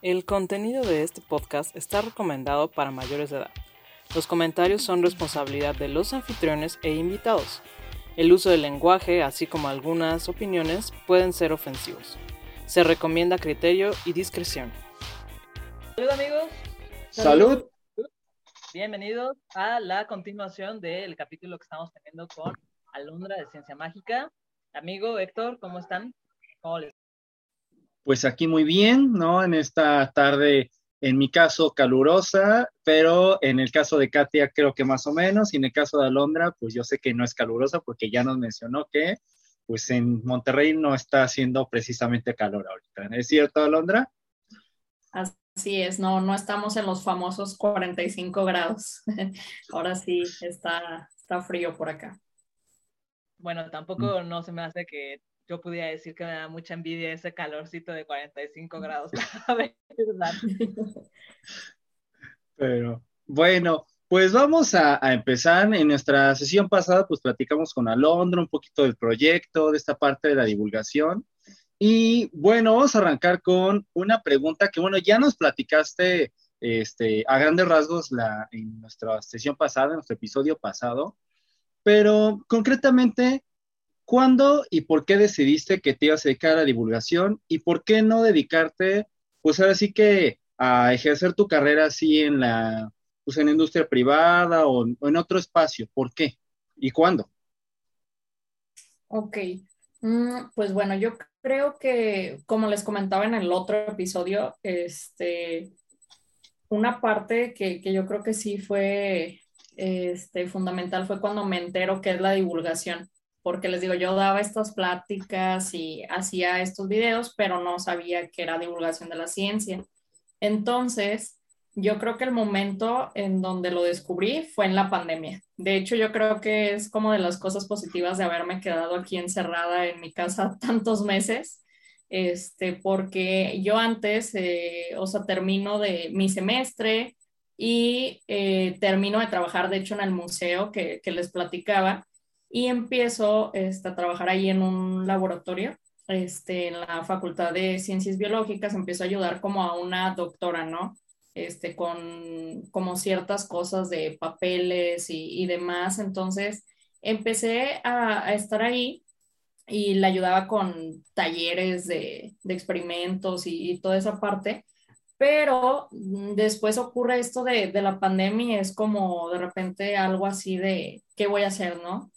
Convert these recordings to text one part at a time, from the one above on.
El contenido de este podcast está recomendado para mayores de edad. Los comentarios son responsabilidad de los anfitriones e invitados. El uso del lenguaje, así como algunas opiniones, pueden ser ofensivos. Se recomienda criterio y discreción. Salud amigos. Salud. Bienvenidos a la continuación del capítulo que estamos teniendo con Alondra de Ciencia Mágica. Amigo Héctor, ¿cómo están? ¿Cómo les pues aquí muy bien, ¿no? En esta tarde, en mi caso, calurosa, pero en el caso de Katia creo que más o menos, y en el caso de Alondra, pues yo sé que no es calurosa porque ya nos mencionó que pues en Monterrey no está haciendo precisamente calor ahorita. ¿Es cierto, Alondra? Así es, no, no estamos en los famosos 45 grados. Ahora sí está, está frío por acá. Bueno, tampoco no se me hace que yo podía decir que me da mucha envidia ese calorcito de 45 grados, Pero bueno, pues vamos a, empezar. En nuestra sesión pasada, pues platicamos con Alondra un poquito del proyecto, de esta parte de la divulgación. Y bueno, vamos a arrancar con una pregunta que, bueno, ya nos platicaste este, a grandes rasgos la, en nuestra sesión pasada, en nuestro episodio pasado, pero concretamente, ¿Cuándo y por qué decidiste que te ibas a dedicar a la divulgación y por qué no dedicarte, pues ahora sí que a ejercer tu carrera así en la, pues en industria privada o, en otro espacio? ¿Por qué? ¿Y cuándo? Ok, mm, pues bueno, yo creo que, como les comentaba en el otro episodio, este, una parte que, que yo creo que sí fue este, fundamental fue cuando me entero que es la divulgación porque les digo, yo daba estas pláticas y hacía estos videos, pero no sabía que era divulgación de la ciencia. Entonces, yo creo que el momento en donde lo descubrí fue en la pandemia. De hecho, yo creo que es como de las cosas positivas de haberme quedado aquí encerrada en mi casa tantos meses, este, porque yo antes, eh, o sea, termino de mi semestre y eh, termino de trabajar, de hecho, en el museo que, que les platicaba y empiezo este, a trabajar ahí en un laboratorio, este, en la Facultad de Ciencias Biológicas, empiezo a ayudar como a una doctora, ¿no? Este, con como ciertas cosas de papeles y, demás. Entonces, empecé a, estar ahí y le ayudaba con talleres de, experimentos y, toda esa parte. Pero después ocurre esto de, de la pandemia es como de repente algo así de, ¿qué voy a hacer, no?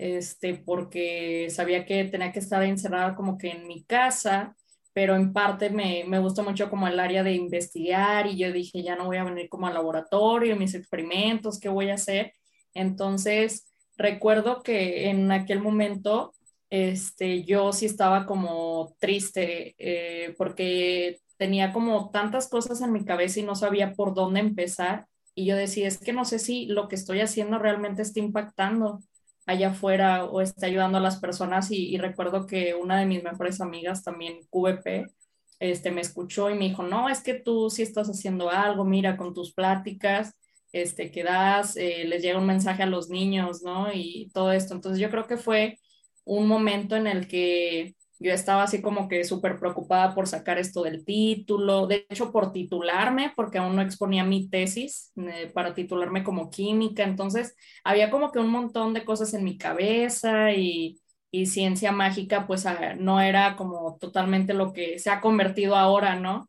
Este, porque sabía que tenía que estar encerrada como que en mi casa, pero en parte me, me gusta mucho como el área de investigar y yo dije, ya no voy a venir como al laboratorio, mis experimentos, ¿qué voy a hacer? Entonces, recuerdo que en aquel momento, este, yo sí estaba como triste eh, porque tenía como tantas cosas en mi cabeza y no sabía por dónde empezar. Y yo decía, es que no sé si lo que estoy haciendo realmente está impactando allá afuera o esté ayudando a las personas y, recuerdo que una de mis mejores amigas también, QVP, este, me escuchó y me dijo, no, es que tú sí estás haciendo algo, mira, con tus pláticas, este, que das, eh, les llega un mensaje a los niños, ¿no? Y todo esto. Entonces yo creo que fue un momento en el que yo estaba así como que súper preocupada por sacar esto del título, de hecho por titularme, porque aún no exponía mi tesis eh, para titularme como química, entonces había como que un montón de cosas en mi cabeza y, y ciencia mágica pues ah, no era como totalmente lo que se ha convertido ahora, ¿no?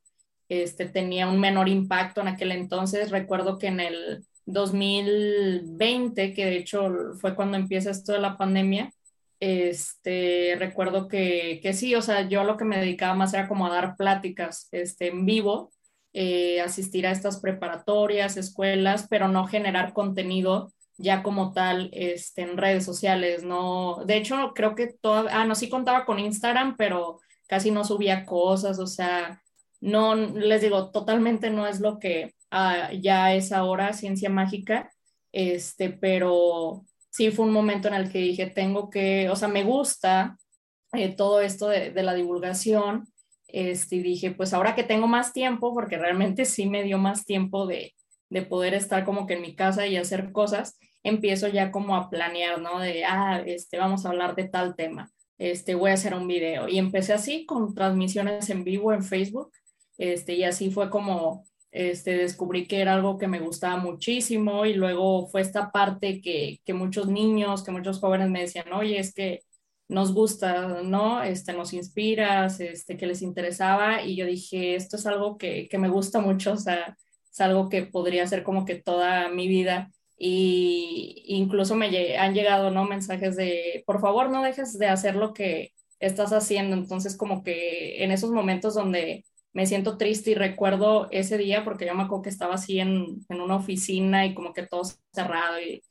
Este, tenía un menor impacto en aquel entonces, recuerdo que en el 2020, que de hecho fue cuando empieza esto de la pandemia, este, recuerdo que, que, sí, o sea, yo lo que me dedicaba más era como a dar pláticas este, en vivo, eh, asistir a estas preparatorias, escuelas, pero no generar contenido ya como tal este, en redes sociales, ¿no? De hecho, creo que todo, ah, no, sí contaba con Instagram, pero casi no subía cosas, o sea, no, les digo, totalmente no es lo que ah, ya es ahora ciencia mágica, este, pero sí fue un momento en el que dije, tengo que, o sea, me gusta eh, todo esto de, de, la divulgación, este, y dije, pues ahora que tengo más tiempo, porque realmente sí me dio más tiempo de, de poder estar como que en mi casa y hacer cosas, empiezo ya como a planear, ¿no? De, ah, este, vamos a hablar de tal tema, este, voy a hacer un video. Y empecé así con transmisiones en vivo en Facebook, este, y así fue como este, descubrí que era algo que me gustaba muchísimo y luego fue esta parte que, que muchos niños, que muchos jóvenes me decían, oye, es que nos gusta, ¿no? Este, nos inspiras, este, que les interesaba y yo dije, esto es algo que, que me gusta mucho, o sea, es algo que podría ser como que toda mi vida y incluso me han llegado, ¿no? Mensajes de, por favor, no dejes de hacer lo que estás haciendo, entonces como que en esos momentos donde me siento triste y recuerdo ese día porque yo me acuerdo que estaba así en, en una oficina y como que todo cerrado y,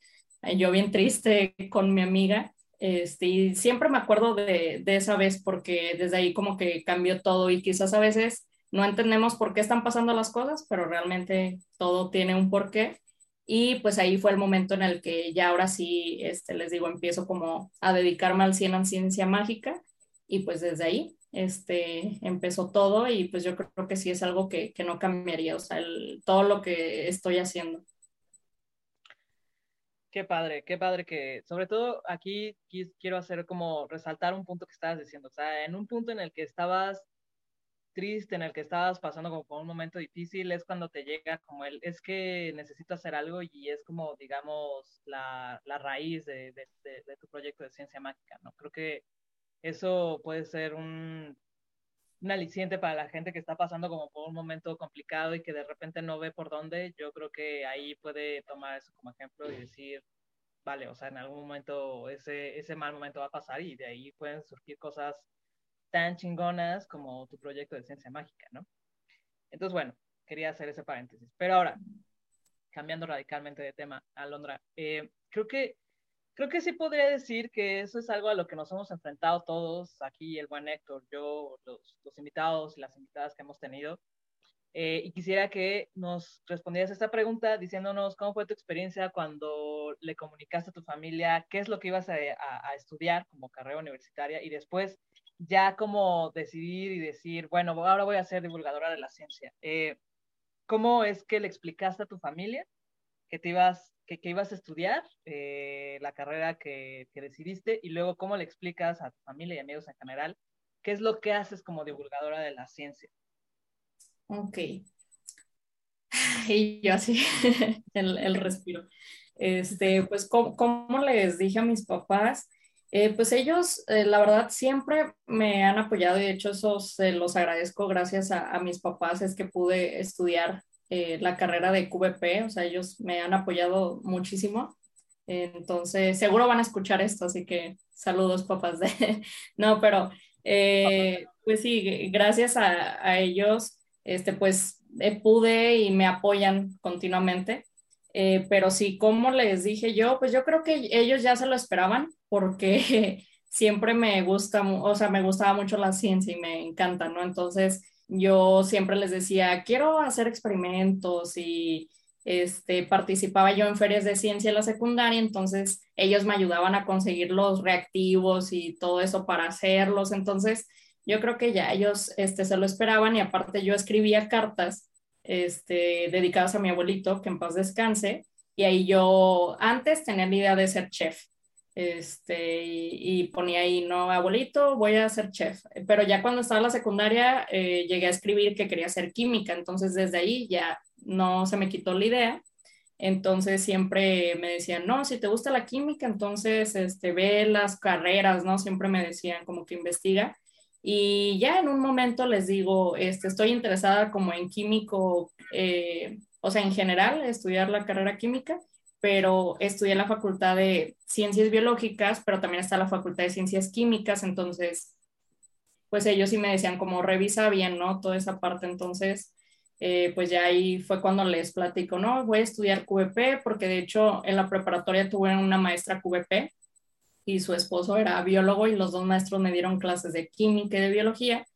yo bien triste con mi amiga. Este, y siempre me acuerdo de, de, esa vez porque desde ahí como que cambió todo y quizás a veces no entendemos por qué están pasando las cosas, pero realmente todo tiene un porqué. Y pues ahí fue el momento en el que ya ahora sí, este, les digo, empiezo como a dedicarme al 100 en ciencia mágica y pues desde ahí este, empezó todo y pues yo creo que sí es algo que, que no cambiaría, o sea, todo lo que estoy haciendo. Qué padre, qué padre que, sobre todo aquí quiero hacer como resaltar un punto que estabas diciendo, o sea, en un punto en el que estabas triste, en el que estabas pasando como por un momento difícil, es cuando te llega como el, es que necesito hacer algo y es como, digamos, la, la raíz de, de, de, tu proyecto de ciencia mágica, ¿no? Creo que eso puede ser un, un aliciente para la gente que está pasando como por un momento complicado y que de repente no ve por dónde. Yo creo que ahí puede tomar eso como ejemplo y decir, vale, o sea, en algún momento ese, ese mal momento va a pasar y de ahí pueden surgir cosas tan chingonas como tu proyecto de ciencia mágica, ¿no? Entonces, bueno, quería hacer ese paréntesis. Pero ahora, cambiando radicalmente de tema, Alondra, eh, creo que creo que sí podría decir que eso es algo a lo que nos hemos enfrentado todos aquí, el buen Héctor, yo, los, los invitados y las invitadas que hemos tenido. Eh, y quisiera que nos respondieras esta pregunta diciéndonos cómo fue tu experiencia cuando le comunicaste a tu familia qué es lo que ibas a, a, estudiar como carrera universitaria y después ya cómo decidir y decir, bueno, ahora voy a ser divulgadora de la ciencia. Eh, ¿Cómo es que le explicaste a tu familia que te ibas que, ibas a estudiar, eh, la carrera que, que, decidiste y luego cómo le explicas a tu familia y amigos en general qué es lo que haces como divulgadora de la ciencia. Ok. Y yo así, el, el, respiro. Este, pues, ¿cómo, les dije a mis papás? Eh, pues ellos, eh, la verdad, siempre me han apoyado y de hecho eso se los agradezco gracias a, a mis papás, es que pude estudiar eh, la carrera de QVP, o sea, ellos me han apoyado muchísimo. Entonces, seguro van a escuchar esto, así que saludos, papás. De... no, pero eh, pues sí, gracias a, a, ellos, este, pues eh, pude y me apoyan continuamente. pero sí, como les dije yo, pues yo creo que ellos ya se lo esperaban porque siempre me gusta, o sea, me gustaba mucho la ciencia y me encanta, ¿no? Entonces, yo siempre les decía, quiero hacer experimentos y este, participaba yo en ferias de ciencia en la secundaria, entonces ellos me ayudaban a conseguir los reactivos y todo eso para hacerlos, entonces yo creo que ya ellos este, se lo esperaban y aparte yo escribía cartas este, dedicadas a mi abuelito, que en paz descanse, y ahí yo antes tenía la idea de ser chef, este, y, ponía ahí, no, abuelito, voy a ser chef. Pero ya cuando estaba en la secundaria eh, llegué a escribir que quería ser química, entonces desde ahí ya no se me quitó la idea. Entonces siempre me decían, no, si te gusta la química, entonces este, ve las carreras, ¿no? Siempre me decían como que investiga. Y ya en un momento les digo, este, estoy interesada como en químico, eh, o sea, en general, estudiar la carrera química pero estudié en la Facultad de Ciencias Biológicas, pero también está la Facultad de Ciencias Químicas, entonces, pues ellos sí me decían como revisa bien, ¿no? Toda esa parte, entonces, eh, pues ya ahí fue cuando les platico, no, voy a estudiar QVP, porque de hecho en la preparatoria tuve una maestra QVP y su esposo era biólogo y los dos maestros me dieron clases de química y de biología.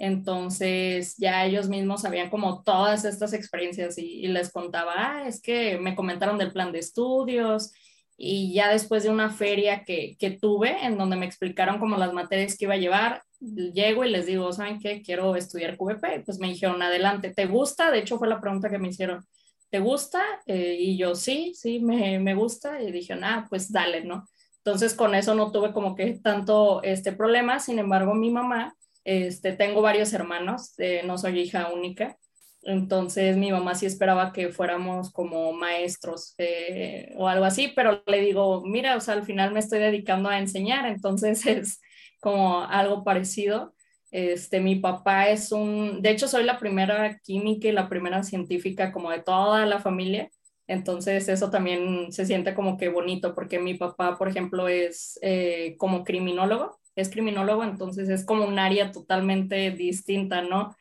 Entonces ya ellos mismos sabían como todas estas experiencias y, les contaba, ah, es que me comentaron del plan de estudios y ya después de una feria que, que tuve en donde me explicaron como las materias que iba a llevar, llego y les digo, ¿saben qué? Quiero estudiar QVP. Pues me dijeron, adelante, ¿te gusta? De hecho fue la pregunta que me hicieron, ¿te gusta? Eh, y yo, sí, sí, me, me gusta. Y dije, ah, pues dale, ¿no? Entonces con eso no tuve como que tanto este problema. Sin embargo, mi mamá Este, tengo varios hermanos, eh, no soy hija única. Entonces mi mamá sí esperaba que fuéramos como maestros eh, o algo así, pero le digo, mira, o sea, al final me estoy dedicando a enseñar, entonces es como algo parecido. Este, mi papá es un, de hecho soy la primera química y la primera científica como de toda la familia, entonces eso también se siente como que bonito porque mi papá, por ejemplo, es eh, como criminólogo, es criminólogo, entonces es como un área totalmente distinta, ¿no?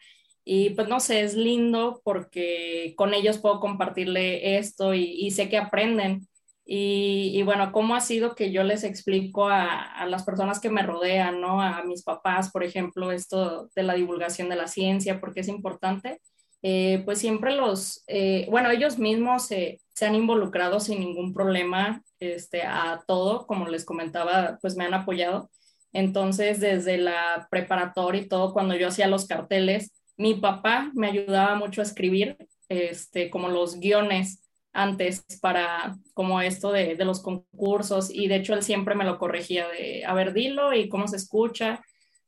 Y pues no sé, es lindo porque con ellos puedo compartirle esto y, sé que aprenden. Y, bueno, ¿cómo ha sido que yo les explico a, las personas que me rodean, ¿no? A mis papás, por ejemplo, esto de la divulgación de la ciencia, porque es importante. Eh, pues siempre los, eh, bueno, ellos mismos se, han involucrado sin ningún problema este, a todo, como les comentaba, pues me han apoyado. Entonces, desde la preparatoria y todo, cuando yo hacía los carteles, mi papá me ayudaba mucho a escribir, este, como los guiones antes para como esto de, los concursos y de hecho él siempre me lo corregía de, a ver, dilo y cómo se escucha.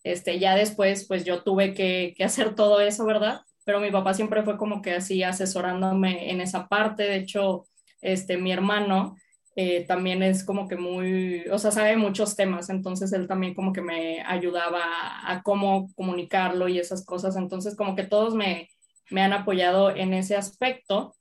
Este, ya después, pues yo tuve que, que hacer todo eso, ¿verdad? Pero mi papá siempre fue como que así asesorándome en esa parte. De hecho, este, mi hermano eh, también es como que muy, o sea, sabe muchos temas, entonces él también como que me ayudaba a, cómo comunicarlo y esas cosas, entonces como que todos me, me han apoyado en ese aspecto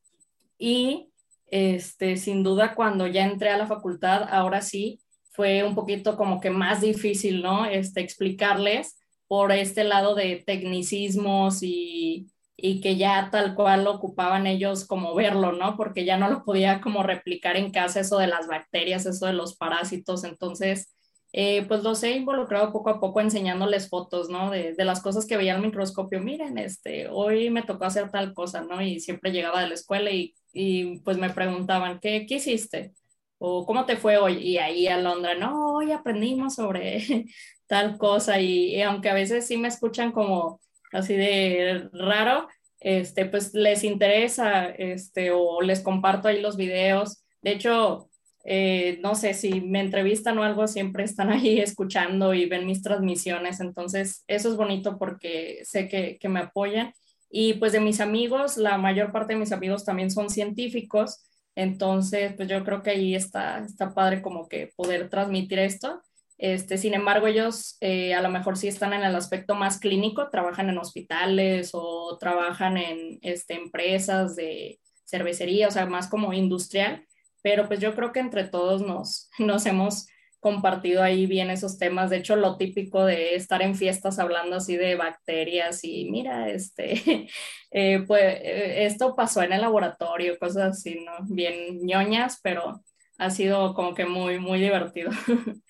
y este, sin duda cuando ya entré a la facultad, ahora sí, fue un poquito como que más difícil, ¿no? Este, explicarles por este lado de tecnicismos y, y que ya tal cual ocupaban ellos como verlo, ¿no? Porque ya no lo podía como replicar en casa eso de las bacterias, eso de los parásitos. Entonces, eh, pues los he involucrado poco a poco enseñándoles fotos, ¿no? De, las cosas que veía al microscopio. Miren, este, hoy me tocó hacer tal cosa, ¿no? Y siempre llegaba de la escuela y, y pues me preguntaban, ¿qué, ¿qué hiciste? O ¿cómo te fue hoy? Y ahí a Londra, no, hoy aprendimos sobre tal cosa y, y aunque a veces sí me escuchan como así de raro, este, pues les interesa, este, o les comparto ahí los videos. De hecho, eh, no sé si me entrevistan o algo, siempre están ahí escuchando y ven mis transmisiones. Entonces, eso es bonito porque sé que, que me apoyan. Y pues de mis amigos, la mayor parte de mis amigos también son científicos. Entonces, pues yo creo que ahí está, está padre como que poder transmitir esto. Este, sin embargo, ellos eh, a lo mejor sí están en el aspecto más clínico, trabajan en hospitales o trabajan en este, empresas de cervecería, o sea, más como industrial, pero pues yo creo que entre todos nos, nos hemos compartido ahí bien esos temas. De hecho, lo típico de estar en fiestas hablando así de bacterias y mira, este, eh, pues eh, esto pasó en el laboratorio, cosas así, ¿no? Bien ñoñas, pero ha sido como que muy, muy divertido.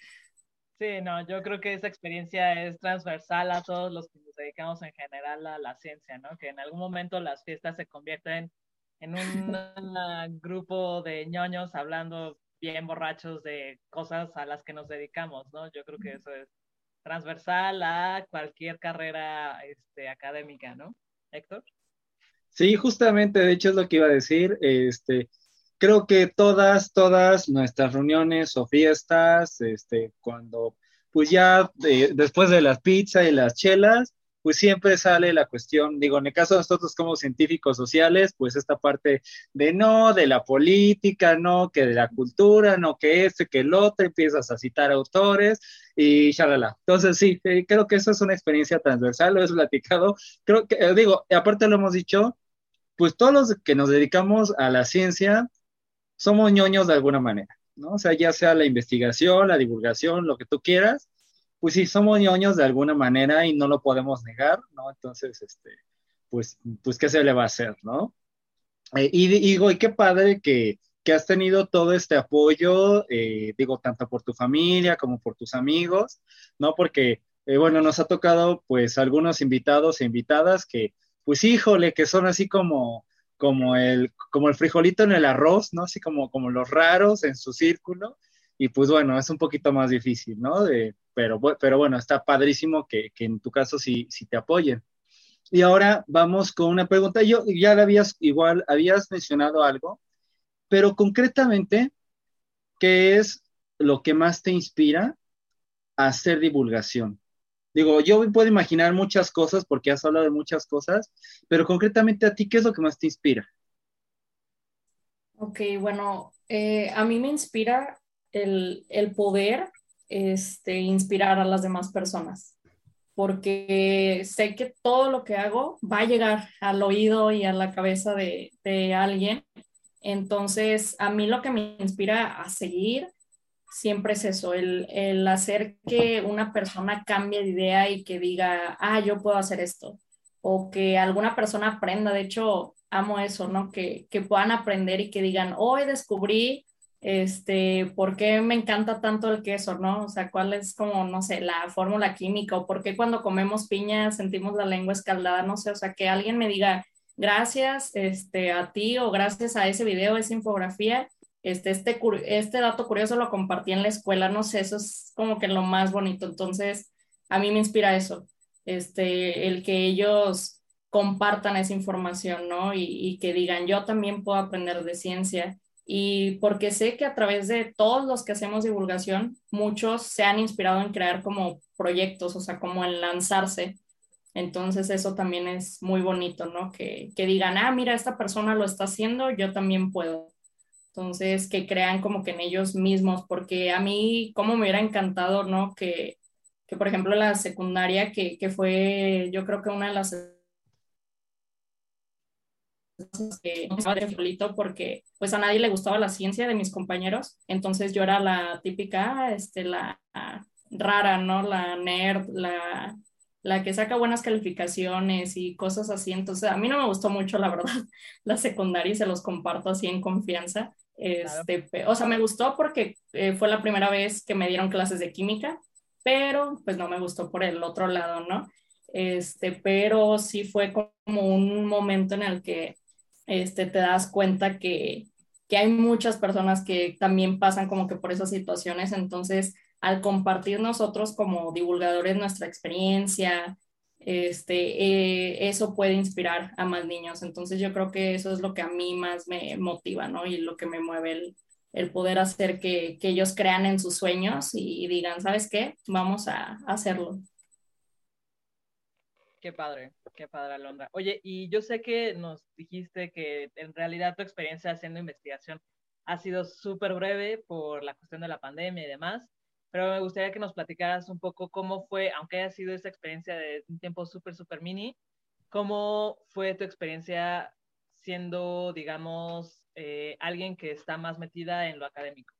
Sí, no, yo creo que esa experiencia es transversal a todos los que nos dedicamos en general a la ciencia, ¿no? Que en algún momento las fiestas se convierten en un grupo de ñoños hablando bien borrachos de cosas a las que nos dedicamos, ¿no? Yo creo que eso es transversal a cualquier carrera este, académica, ¿no? Héctor. Sí, justamente, de hecho es lo que iba a decir. Este, creo que todas, todas nuestras reuniones o fiestas, este, cuando, pues ya después de las pizzas y las chelas, pues siempre sale la cuestión, digo, en el caso de nosotros como científicos sociales, pues esta parte de no, de la política, no, que de la cultura, no, que este, que el otro, empiezas a citar autores y shalala. Entonces, sí, eh, creo que eso es una experiencia transversal, lo he platicado, creo que, eh, digo, aparte lo hemos dicho, pues todos los que nos dedicamos a la ciencia, somos ñoños de alguna manera, ¿no? O sea, ya sea la investigación, la divulgación, lo que tú quieras, pues sí, somos ñoños de alguna manera y no lo podemos negar, ¿no? Entonces, este, pues, pues, ¿qué se le va a hacer, no? Eh, y digo, y qué padre que, que, has tenido todo este apoyo, eh, digo, tanto por tu familia como por tus amigos, ¿no? Porque, eh, bueno, nos ha tocado, pues, algunos invitados e invitadas que, pues, híjole, que son así como, como el, como el frijolito en el arroz, ¿no? Así como, como los raros en su círculo. Y pues bueno, es un poquito más difícil, ¿no? De, pero, pero bueno, está padrísimo que, que en tu caso sí, sí, te apoyen. Y ahora vamos con una pregunta. Yo ya la habías, igual, habías mencionado algo, pero concretamente, ¿qué es lo que más te inspira a hacer divulgación? Digo, yo puedo imaginar muchas cosas porque has hablado de muchas cosas, pero concretamente a ti, ¿qué es lo que más te inspira? Ok, bueno, eh, a mí me inspira el, el, poder este, inspirar a las demás personas, porque sé que todo lo que hago va a llegar al oído y a la cabeza de, de alguien. Entonces, a mí lo que me inspira a seguir siempre es eso, el, el, hacer que una persona cambie de idea y que diga, ah, yo puedo hacer esto, o que alguna persona aprenda, de hecho, amo eso, ¿no? Que, que puedan aprender y que digan, hoy descubrí, este, por qué me encanta tanto el queso, ¿no? O sea, cuál es como, no sé, la fórmula química, o por qué cuando comemos piña sentimos la lengua escaldada, no sé, o sea, que alguien me diga, gracias este, a ti o gracias a ese video, esa infografía, este, este, este dato curioso lo compartí en la escuela, no sé, eso es como que lo más bonito. Entonces, a mí me inspira eso, este, el que ellos compartan esa información, ¿no? Y, y que digan, yo también puedo aprender de ciencia. Y porque sé que a través de todos los que hacemos divulgación, muchos se han inspirado en crear como proyectos, o sea, como en lanzarse. Entonces eso también es muy bonito, ¿no? Que, que digan, ah, mira, esta persona lo está haciendo, yo también puedo. Entonces, que crean como que en ellos mismos, porque a mí, como me hubiera encantado, ¿no? Que, que por ejemplo, la secundaria, que, que fue, yo creo que una de las que porque pues a nadie le gustaba la ciencia de mis compañeros, entonces yo era la típica, este, la rara, ¿no? La nerd, la, la que saca buenas calificaciones y cosas así, entonces a mí no me gustó mucho, la verdad, la secundaria y se los comparto así en confianza, este, O sea, me gustó porque eh, fue la primera vez que me dieron clases de química, pero pues no me gustó por el otro lado, ¿no? Este, pero sí fue como un momento en el que este, te das cuenta que, que hay muchas personas que también pasan como que por esas situaciones, entonces al compartir nosotros como divulgadores nuestra experiencia, este, eh, eso puede inspirar a más niños. Entonces yo creo que eso es lo que a mí más me motiva, ¿no? Y lo que me mueve el, el poder hacer que, que, ellos crean en sus sueños y, digan, ¿sabes qué? Vamos a, hacerlo. Qué padre, qué padre, Alondra. Oye, y yo sé que nos dijiste que en realidad tu experiencia haciendo investigación ha sido súper breve por la cuestión de la pandemia y demás, pero me gustaría que nos platicaras un poco cómo fue, aunque haya sido esa experiencia de un tiempo súper, súper mini, cómo fue tu experiencia siendo, digamos, eh, alguien que está más metida en lo académico.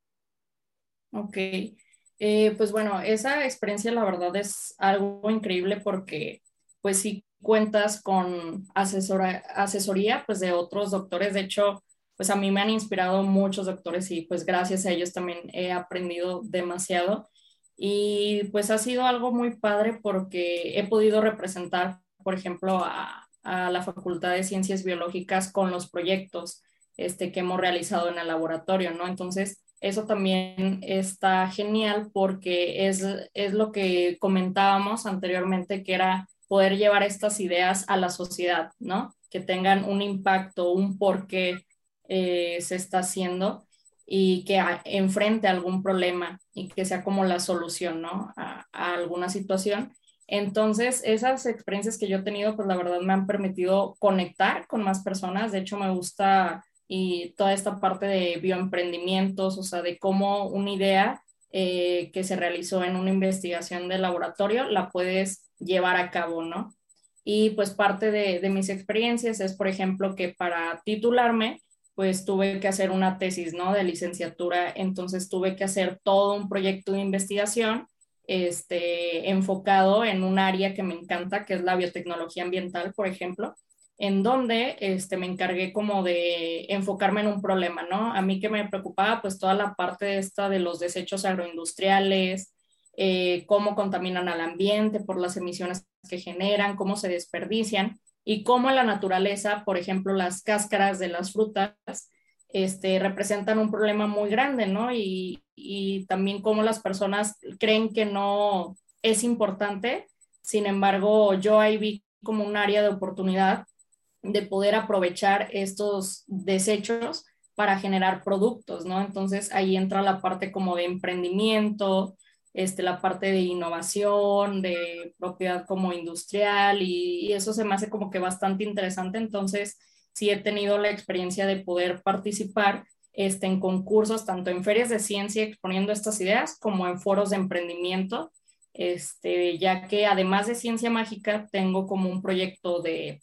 Ok, eh, pues bueno, esa experiencia la verdad es algo increíble porque pues si cuentas con asesora, asesoría pues de otros doctores, de hecho pues a mí me han inspirado muchos doctores y pues gracias a ellos también he aprendido demasiado. Y pues ha sido algo muy padre porque he podido representar, por ejemplo, a, a la Facultad de Ciencias Biológicas con los proyectos este, que hemos realizado en el laboratorio, ¿no? Entonces, eso también está genial porque es, es lo que comentábamos anteriormente, que era poder llevar estas ideas a la sociedad, ¿no? Que tengan un impacto, un porqué eh, se está haciendo y que enfrente algún problema y que sea como la solución, ¿no? A, alguna situación. Entonces, esas experiencias que yo he tenido, pues la verdad me han permitido conectar con más personas. De hecho, me gusta y toda esta parte de bioemprendimientos, o sea, de cómo una idea eh, que se realizó en una investigación de laboratorio la puedes llevar a cabo, ¿no? Y pues parte de mis experiencias es, por ejemplo, que para titularme, pues tuve que hacer una tesis, ¿no? De licenciatura, entonces tuve que hacer todo un proyecto de investigación este, enfocado en un área que me encanta, que es la biotecnología ambiental, por ejemplo, en donde este, me encargué como de enfocarme en un problema, ¿no? A mí que me preocupaba, pues toda la parte esta de los desechos agroindustriales, eh, cómo contaminan al ambiente por las emisiones que generan, cómo se desperdician y cómo la naturaleza, por ejemplo, las cáscaras de las frutas este, representan un problema muy grande, ¿no? Y, y también cómo las personas creen que no es importante. Sin embargo, yo ahí vi como un área de oportunidad de poder aprovechar estos desechos para generar productos, ¿no? Entonces ahí entra la parte como de emprendimiento, este, la parte de innovación, de propiedad como industrial y, eso se me hace como que bastante interesante. Entonces, sí he tenido la experiencia de poder participar este, en concursos, tanto en ferias de ciencia exponiendo estas ideas, como en foros de emprendimiento, este, ya que además de ciencia mágica, tengo como un proyecto de,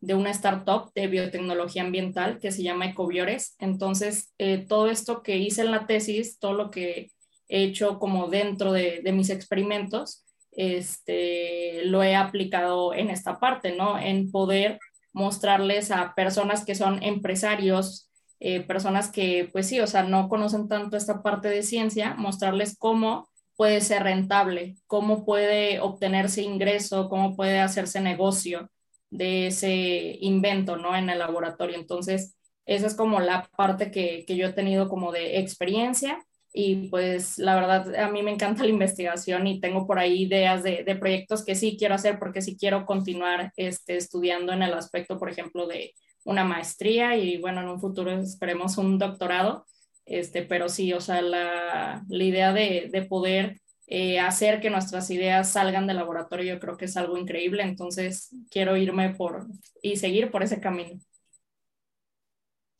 de una startup de biotecnología ambiental que se llama Ecobiores. Entonces, eh, todo esto que hice en la tesis, todo lo que he hecho como dentro de, de mis experimentos, este, lo he aplicado en esta parte, ¿no? En poder mostrarles a personas que son empresarios, eh, personas que, pues sí, o sea, no conocen tanto esta parte de ciencia, mostrarles cómo puede ser rentable, cómo puede obtenerse ingreso, cómo puede hacerse negocio de ese invento, ¿no? En el laboratorio. Entonces, esa es como la parte que, que yo he tenido como de experiencia y pues la verdad a mí me encanta la investigación y tengo por ahí ideas de, proyectos que sí quiero hacer porque sí quiero continuar este, estudiando en el aspecto, por ejemplo, de una maestría y bueno, en un futuro esperemos un doctorado, este, pero sí, o sea, la, la idea de, de poder eh, hacer que nuestras ideas salgan del laboratorio yo creo que es algo increíble, entonces quiero irme por y seguir por ese camino.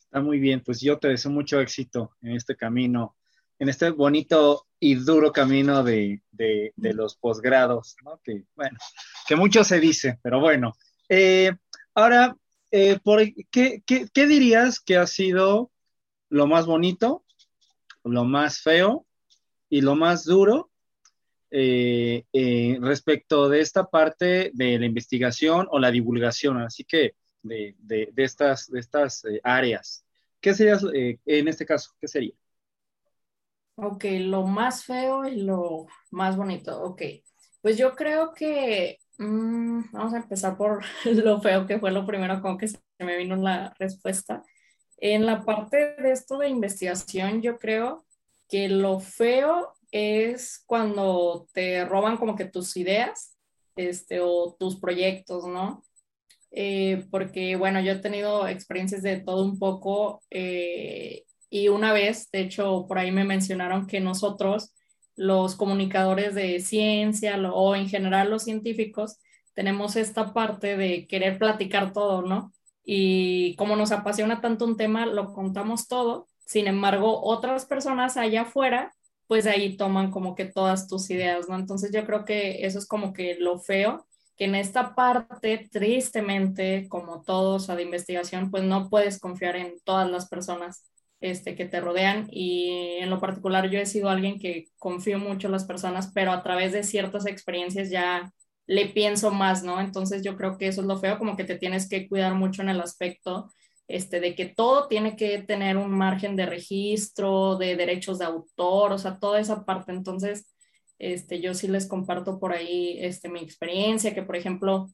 Está muy bien, pues yo te deseo mucho éxito en este camino en este bonito y duro camino de, de, los posgrados, ¿no? Que, bueno, que mucho se dice, pero bueno. Eh, ahora, eh, ¿qué, dirías que ha sido lo más bonito, lo más feo y lo más duro eh, respecto de esta parte de la investigación o la divulgación, así que de, de, de estas, de estas áreas. ¿Qué sería en este caso? ¿Qué sería? Ok, lo más feo y lo más bonito. Ok, pues yo creo que mmm, vamos a empezar por lo feo, que fue lo primero con que se me vino la respuesta. En la parte de esto de investigación, yo creo que lo feo es cuando te roban como que tus ideas este, o tus proyectos, ¿no? Eh, porque, bueno, yo he tenido experiencias de todo un poco eh, y una vez, de hecho, por ahí me mencionaron que nosotros, los comunicadores de ciencia o en general los científicos, tenemos esta parte de querer platicar todo, ¿no? Y como nos apasiona tanto un tema, lo contamos todo. Sin embargo, otras personas allá afuera, pues ahí toman como que todas tus ideas, ¿no? Entonces yo creo que eso es como que lo feo, que en esta parte, tristemente, como todos a de investigación, pues no puedes confiar en todas las personas este, que te rodean y en lo particular yo he sido alguien que confío mucho en las personas, pero a través de ciertas experiencias ya le pienso más, ¿no? Entonces yo creo que eso es lo feo, como que te tienes que cuidar mucho en el aspecto este, de que todo tiene que tener un margen de registro, de derechos de autor, o sea, toda esa parte. Entonces, este, yo sí les comparto por ahí este, mi experiencia, que por ejemplo,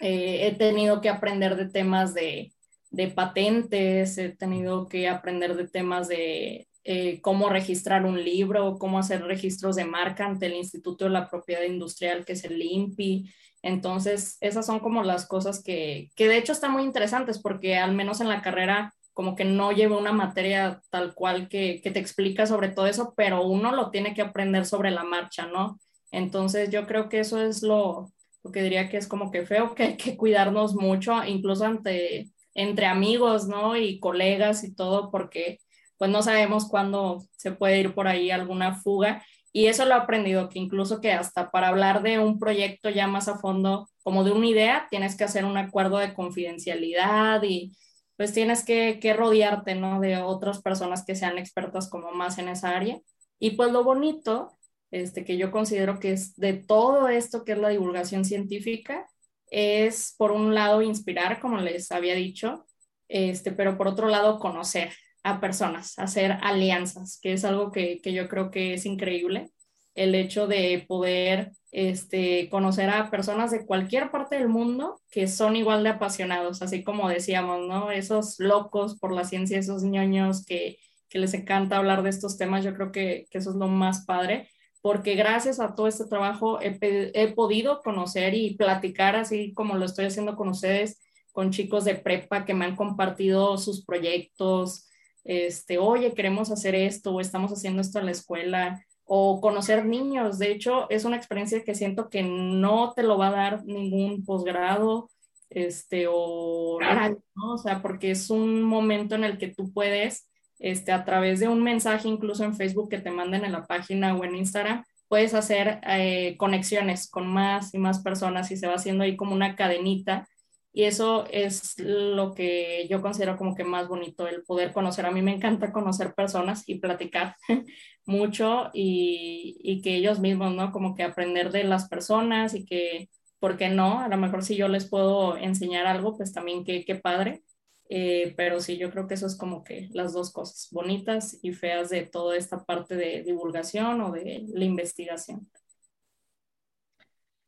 eh, he tenido que aprender de temas de de patentes, he tenido que aprender de temas de eh, cómo registrar un libro, cómo hacer registros de marca ante el Instituto de la Propiedad Industrial, que es el INPI. Entonces, esas son como las cosas que, que de hecho están muy interesantes porque al menos en la carrera como que no lleva una materia tal cual que, que te explica sobre todo eso, pero uno lo tiene que aprender sobre la marcha, ¿no? Entonces, yo creo que eso es lo, lo que diría que es como que feo, que hay que cuidarnos mucho, incluso ante entre amigos, ¿no? Y colegas y todo, porque pues no sabemos cuándo se puede ir por ahí alguna fuga. Y eso lo he aprendido, que incluso que hasta para hablar de un proyecto ya más a fondo, como de una idea, tienes que hacer un acuerdo de confidencialidad y pues tienes que, que rodearte, ¿no? De otras personas que sean expertas como más en esa área. Y pues lo bonito, este, que yo considero que es de todo esto que es la divulgación científica, es por un lado inspirar, como les había dicho, este, pero por otro lado conocer a personas, hacer alianzas, que es algo que, que yo creo que es increíble, el hecho de poder este, conocer a personas de cualquier parte del mundo que son igual de apasionados, así como decíamos, ¿no? Esos locos por la ciencia, esos ñoños que, que les encanta hablar de estos temas, yo creo que, que eso es lo más padre porque gracias a todo este trabajo he, he, podido conocer y platicar, así como lo estoy haciendo con ustedes, con chicos de prepa que me han compartido sus proyectos, este, oye, queremos hacer esto o estamos haciendo esto en la escuela, o conocer niños. De hecho, es una experiencia que siento que no te lo va a dar ningún posgrado este, o ¿no? O sea, porque es un momento en el que tú puedes, este, a través de un mensaje, incluso en Facebook que te manden en la página o en Instagram, puedes hacer eh, conexiones con más y más personas y se va haciendo ahí como una cadenita. Y eso es lo que yo considero como que más bonito, el poder conocer. A mí me encanta conocer personas y platicar mucho y, y que ellos mismos, ¿no? Como que aprender de las personas y que ¿por qué no? A lo mejor si yo les puedo enseñar algo, pues también qué, qué padre. Eh, pero sí, yo creo que eso es como que las dos cosas, bonitas y feas de toda esta parte de divulgación o de la investigación.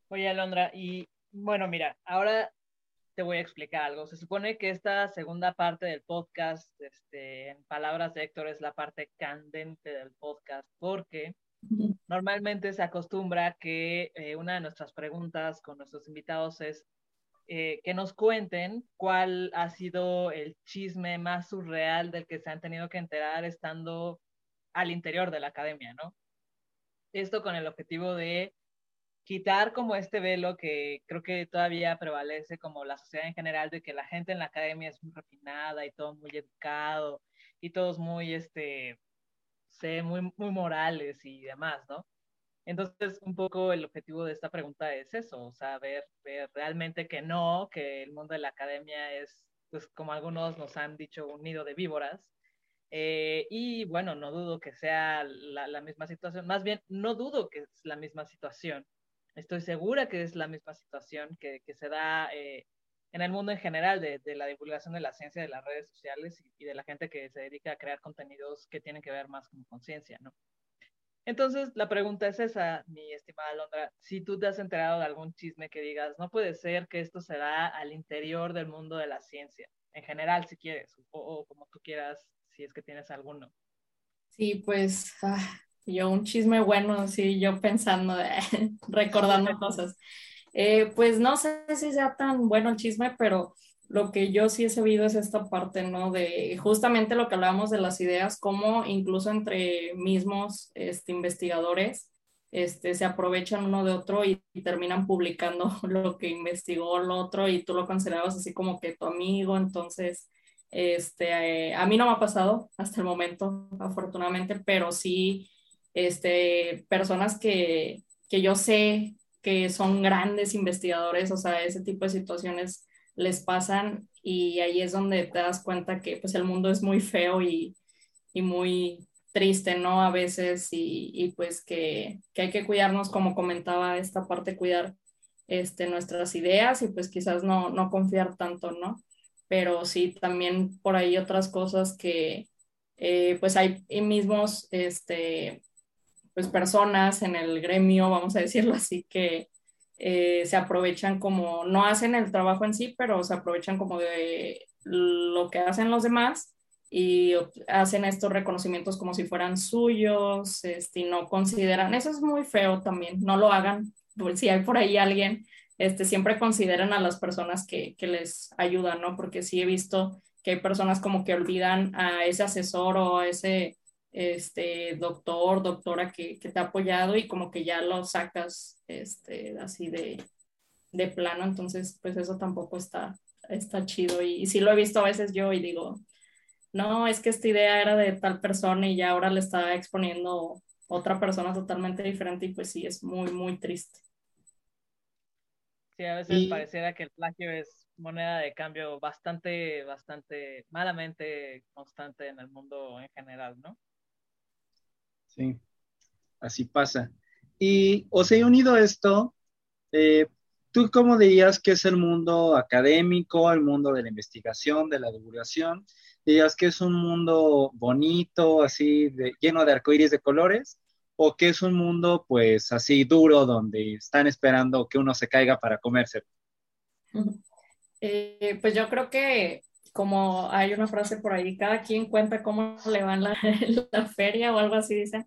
Oye, Alondra, y bueno, mira, ahora te voy a explicar algo. Se supone que esta segunda parte del podcast, este, en palabras de Héctor, es la parte candente del podcast, porque Normalmente se acostumbra que eh, una de nuestras preguntas con nuestros invitados es eh, que nos cuenten cuál ha sido el chisme más surreal del que se han tenido que enterar estando al interior de la academia, ¿no? Esto con el objetivo de quitar como este velo que creo que todavía prevalece como la sociedad en general de que la gente en la academia es muy refinada y todo muy educado y todos muy, este, muy, muy morales y demás, ¿no? Entonces, un poco el objetivo de esta pregunta es eso, o sea, ver, realmente que no, que el mundo de la academia es, pues como algunos nos han dicho, un nido de víboras. Eh, y bueno, no dudo que sea la, misma situación, más bien, no dudo que es la misma situación. Estoy segura que es la misma situación que, se da eh, en el mundo en general de, la divulgación de la ciencia, de las redes sociales y, de la gente que se dedica a crear contenidos que tienen que ver más con conciencia, ¿no? Entonces, la pregunta es esa, mi estimada Londra, si tú te has enterado de algún chisme que digas, no puede ser que esto se da al interior del mundo de la ciencia, en general, si quieres, o, como tú quieras, si es que tienes alguno. Sí, pues ah, yo un chisme bueno, sí, yo pensando, recordando cosas. Eh, pues no sé si sea tan bueno el chisme, pero lo que yo sí he sabido es esta parte, ¿no? De justamente lo que hablábamos de las ideas, cómo incluso entre mismos este, investigadores este, se aprovechan uno de otro y, terminan publicando lo que investigó el otro y tú lo considerabas así como que tu amigo, entonces, este, a mí no me ha pasado hasta el momento, afortunadamente, pero sí, este, personas que, que yo sé que son grandes investigadores, o sea, ese tipo de situaciones les pasan y ahí es donde te das cuenta que pues el mundo es muy feo y, y muy triste, ¿no? A veces y, y pues que, que, hay que cuidarnos, como comentaba esta parte, cuidar este, nuestras ideas y pues quizás no, no confiar tanto, ¿no? Pero sí, también por ahí otras cosas que eh, pues hay mismos, este, pues personas en el gremio, vamos a decirlo así, que eh, se aprovechan como, no hacen el trabajo en sí, pero se aprovechan como de lo que hacen los demás y hacen estos reconocimientos como si fueran suyos, este, y no consideran, eso es muy feo también, no lo hagan, pues, si hay por ahí alguien, este, siempre consideren a las personas que, que les ayudan, ¿no? Porque sí he visto que hay personas como que olvidan a ese asesor o a ese este, doctor, doctora que, que, te ha apoyado y como que ya lo sacas este, así de, de plano, entonces pues eso tampoco está, está chido y, y, sí lo he visto a veces yo y digo, no, es que esta idea era de tal persona y ya ahora le está exponiendo otra persona totalmente diferente y pues sí, es muy, muy triste. Sí, a veces pareciera que el plagio es moneda de cambio bastante, bastante malamente constante en el mundo en general, ¿no? Sí, así pasa. Y os he unido esto, eh, ¿tú cómo dirías que es el mundo académico, el mundo de la investigación, de la divulgación? ¿Dirías que es un mundo bonito, así, lleno de arcoíris de colores? ¿O que es un mundo, pues, así duro, donde están esperando que uno se caiga para comerse? Eh, pues yo creo que como hay una frase por ahí, cada quien cuenta cómo le va en la, la feria o algo así, dicen.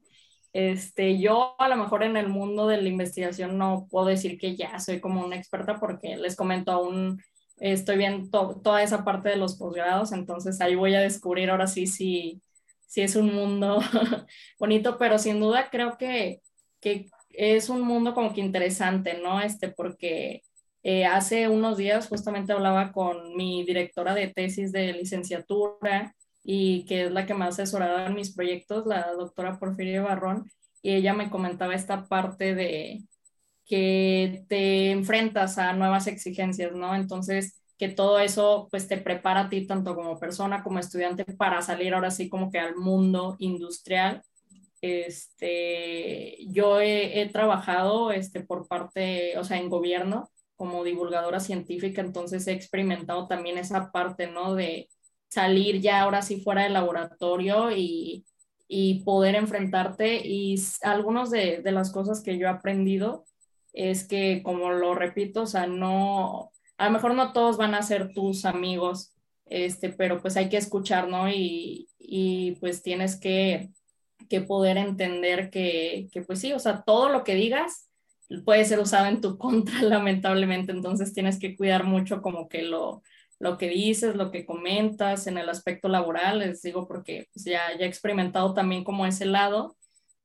Este, yo a lo mejor en el mundo de la investigación no puedo decir que ya soy como una experta porque les comento aún, estoy viendo toda esa parte de los posgrados, entonces ahí voy a descubrir ahora sí si, sí es un mundo bonito, pero sin duda creo que, que es un mundo como que interesante, ¿no? Este, porque eh, hace unos días justamente hablaba con mi directora de tesis de licenciatura y que es la que me ha en mis proyectos, la doctora Porfiria Barrón, y ella me comentaba esta parte de que te enfrentas a nuevas exigencias, ¿no? Entonces, que todo eso pues te prepara a ti tanto como persona como estudiante para salir ahora sí como que al mundo industrial. Este, yo he, he trabajado este, por parte, o sea, en gobierno como divulgadora científica, entonces he experimentado también esa parte, ¿no? De salir ya ahora sí fuera del laboratorio y, y poder enfrentarte. Y algunas de, de, las cosas que yo he aprendido es que, como lo repito, o sea, no, a lo mejor no todos van a ser tus amigos, este, pero pues hay que escuchar, ¿no? Y, y pues tienes que, que poder entender que, que, pues sí, o sea, todo lo que digas puede ser usado en tu contra, lamentablemente, entonces tienes que cuidar mucho como que lo, lo que dices, lo que comentas en el aspecto laboral, les digo porque pues, ya, he experimentado también como ese lado.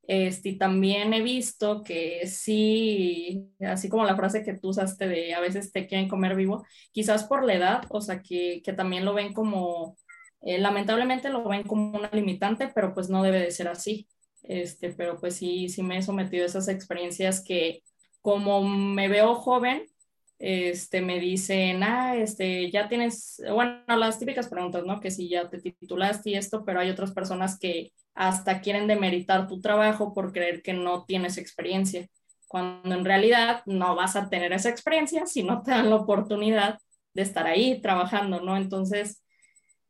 Este, y también he visto que sí, así como la frase que tú usaste de a veces te quieren comer vivo, quizás por la edad, o sea, que, que también lo ven como, eh, lamentablemente lo ven como una limitante, pero pues no debe de ser así. Este, pero pues sí, sí me he sometido a esas experiencias que como me veo joven, este, me dicen, ah, este, ya tienes, bueno, las típicas preguntas, ¿no? Que si ya te titulaste y esto, pero hay otras personas que hasta quieren demeritar tu trabajo por creer que no tienes experiencia, cuando en realidad no vas a tener esa experiencia si no te dan la oportunidad de estar ahí trabajando, ¿no? Entonces,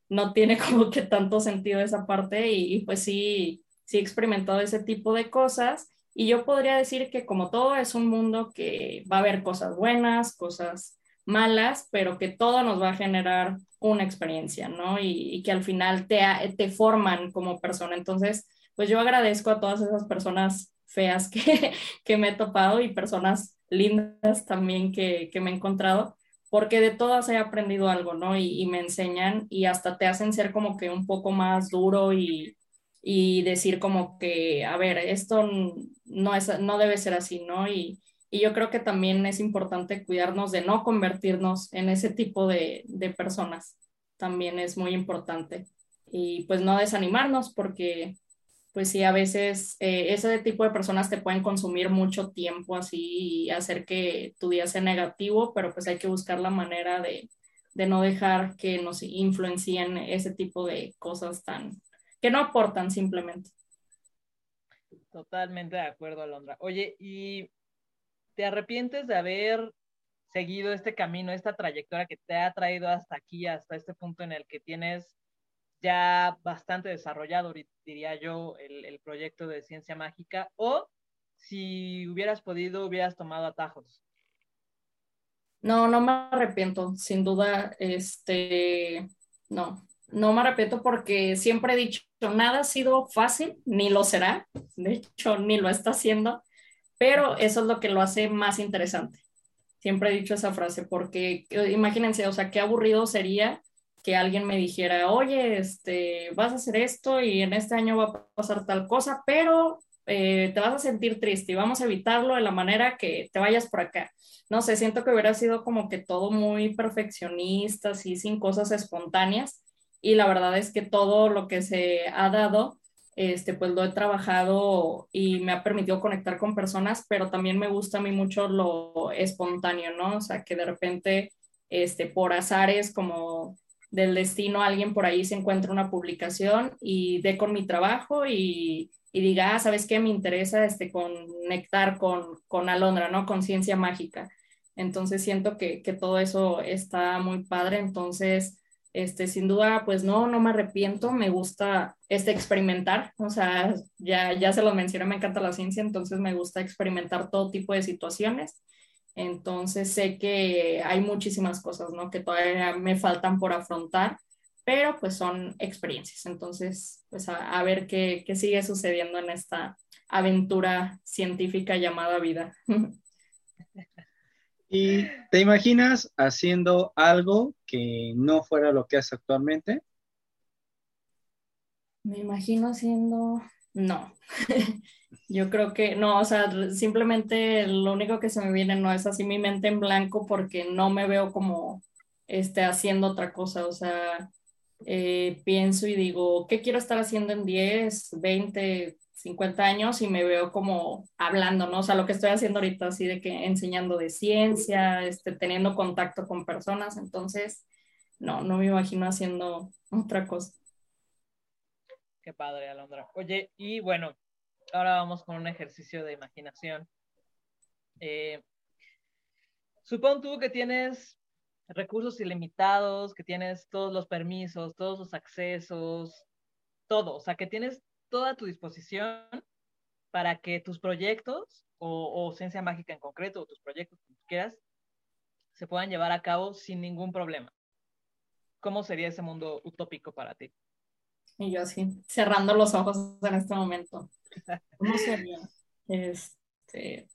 no tiene como que tanto sentido esa parte y, y pues sí, sí he experimentado ese tipo de cosas y yo podría decir que como todo es un mundo que va a haber cosas buenas, cosas malas, pero que todo nos va a generar una experiencia, ¿no? Y, que al final te, te forman como persona. Entonces, pues yo agradezco a todas esas personas feas que, que me he topado y personas lindas también que, que me he encontrado, porque de todas he aprendido algo, ¿no? Y, me enseñan y hasta te hacen ser como que un poco más duro y, y decir como que, a ver, esto no, es, no debe ser así, ¿no? Y, y yo creo que también es importante cuidarnos de no convertirnos en ese tipo de, de personas. También es muy importante. Y pues no desanimarnos porque pues sí, a veces eh, ese tipo de personas te pueden consumir mucho tiempo así y hacer que tu día sea negativo, pero pues hay que buscar la manera de, de no dejar que nos influencien ese tipo de cosas tan, que no aportan simplemente. Totalmente de acuerdo, Alondra. Oye, ¿y te arrepientes de haber seguido este camino, esta trayectoria que te ha traído hasta aquí, hasta este punto en el que tienes ya bastante desarrollado, diría yo, el, el proyecto de ciencia mágica? ¿O si hubieras podido, hubieras tomado atajos? No, no me arrepiento, sin duda, este, no, no me arrepiento porque siempre he dicho, nada ha sido fácil, ni lo será, de hecho, ni lo está haciendo, pero eso es lo que lo hace más interesante. Siempre he dicho esa frase porque imagínense, o sea, qué aburrido sería que alguien me dijera, oye, este, vas a hacer esto y en este año va a pasar tal cosa, pero eh, te vas a sentir triste y vamos a evitarlo de la manera que te vayas por acá. No sé, siento que hubiera sido como que todo muy perfeccionista, así, sin cosas espontáneas y la verdad es que todo lo que se ha dado, este, pues lo he trabajado y me ha permitido conectar con personas, pero también me gusta a mí mucho lo espontáneo, ¿no? O sea, que de repente, este, por azares como del destino, alguien por ahí se encuentra una publicación y dé con mi trabajo y, y diga, ah, ¿sabes qué? Me interesa este, conectar con, con Alondra, ¿no? Con ciencia mágica. Entonces siento que, que todo eso está muy padre. Entonces, este, sin duda, pues no, no me arrepiento, me gusta este experimentar, o sea, ya, ya se lo mencioné, me encanta la ciencia, entonces me gusta experimentar todo tipo de situaciones, entonces sé que hay muchísimas cosas, ¿no? Que todavía me faltan por afrontar, pero pues son experiencias, entonces, pues a, a ver qué, qué sigue sucediendo en esta aventura científica llamada vida. ¿Y te imaginas haciendo algo que no fuera lo que haces actualmente? Me imagino haciendo, no, yo creo que no, o sea, simplemente lo único que se me viene no es así mi mente en blanco porque no me veo como este, haciendo otra cosa, o sea, eh, pienso y digo, ¿qué quiero estar haciendo en 10, 20, 50 años? Y me veo como hablando, ¿no? O sea, lo que estoy haciendo ahorita, así de que enseñando de ciencia, este, teniendo contacto con personas, entonces, no, no me imagino haciendo otra cosa. Qué padre, Alondra. Oye, y bueno, ahora vamos con un ejercicio de imaginación. Eh, tú que tienes recursos ilimitados, que tienes todos los permisos, todos los accesos, todo, o sea, que tienes toda tu disposición para que tus proyectos o, ciencia mágica en concreto, o tus proyectos que quieras, se puedan llevar a cabo sin ningún problema. ¿Cómo sería ese mundo utópico para ti? Y yo así, cerrando los ojos en este momento. ¿Cómo sería? Este,